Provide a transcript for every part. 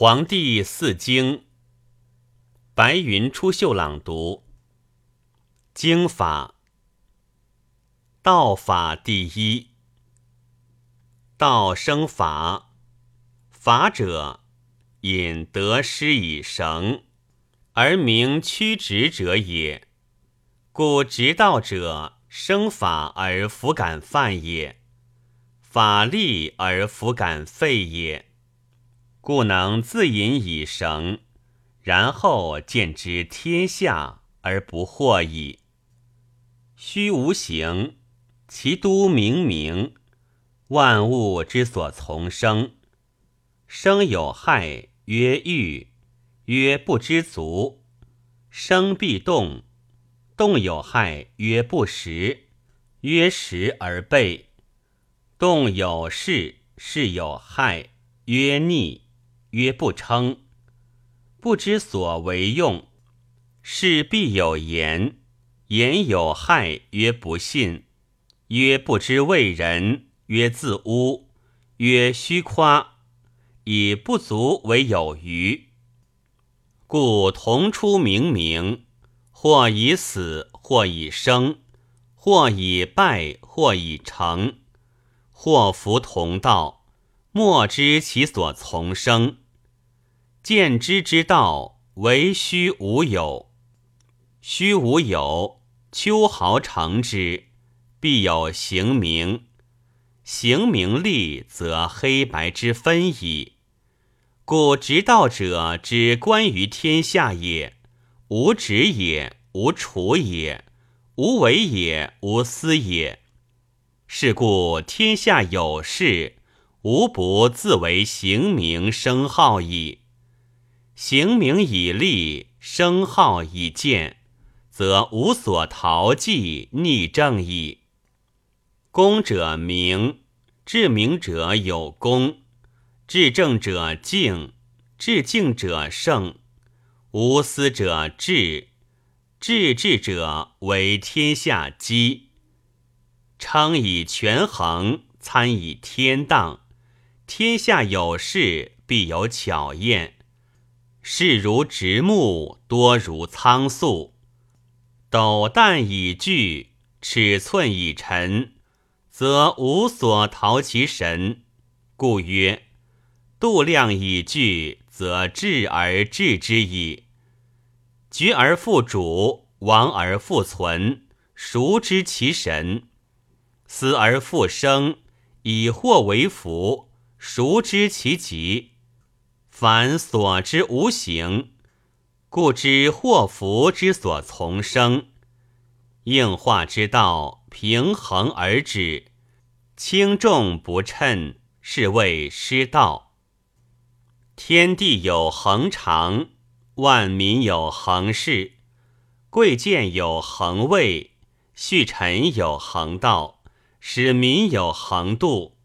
黄帝四经，白云出岫朗读。经法，道法第一。道生法，法者，引得失以绳，而名曲直者也。故直道者，生法而弗敢犯也，法立而弗敢废也。故能自引以绳，然后见之天下而不惑矣。虚无形，其都冥冥，万物之所从生。生有害，曰欲，曰不知足；生必动，动有害，曰不食，曰食而备；动有事，事有害，曰逆。曰不称，不知所为用，是必有言；言有害，曰不信；曰不知为人，曰自污；曰虚夸，以不足为有余。故同出冥冥，或以死，或以生，或以败，或以成，或弗同道。莫知其所从生，见之之道，为虚无有。虚无有，秋毫成之，必有形名。形名立，则黑白之分矣。故直道者之观于天下也，无止也，无处也，无为也，无私也。是故天下有事。无不自为形名声号矣。形名以立，声号以见，则无所逃忌逆正矣。功者名，至明者有功；至正者敬，至敬者胜；无私者治，治治者为天下基。称以权衡，参以天当。天下有事，必有巧验。事如直木，多如苍粟。斗旦以聚，尺寸以陈，则无所逃其神。故曰：度量以聚，则治而治之矣。决而复主，亡而复存，孰知其神？死而复生，以祸为福。孰知其极？凡所知无形，故知祸福之所从生。应化之道，平衡而止，轻重不称，是谓失道。天地有恒常，万民有恒事，贵贱有恒位，序臣有恒道，使民有恒度。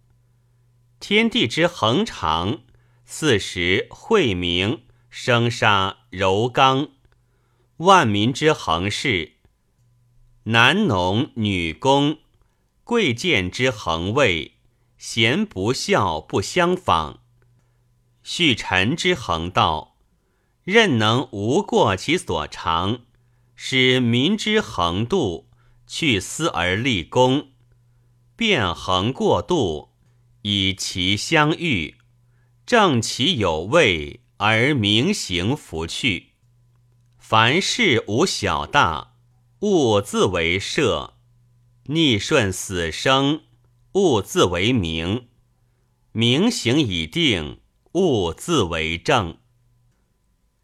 天地之恒常，四时晦明，生杀柔刚；万民之恒事，男农女工；贵贱之恒位，贤不孝不相仿；序臣之恒道，任能无过其所长，使民之恒度，去私而立功，变恒过度。以其相遇，正其有位而明行弗去。凡事无小大，物自为设；逆顺死生，物自为名。名行已定，物自为正。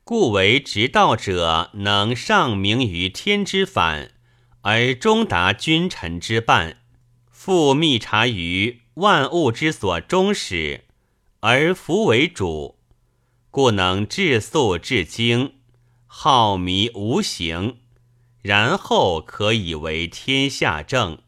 故为直道者，能上明于天之反，而中达君臣之半，复密察于。万物之所终始，而弗为主，故能至素至精，好迷无形，然后可以为天下正。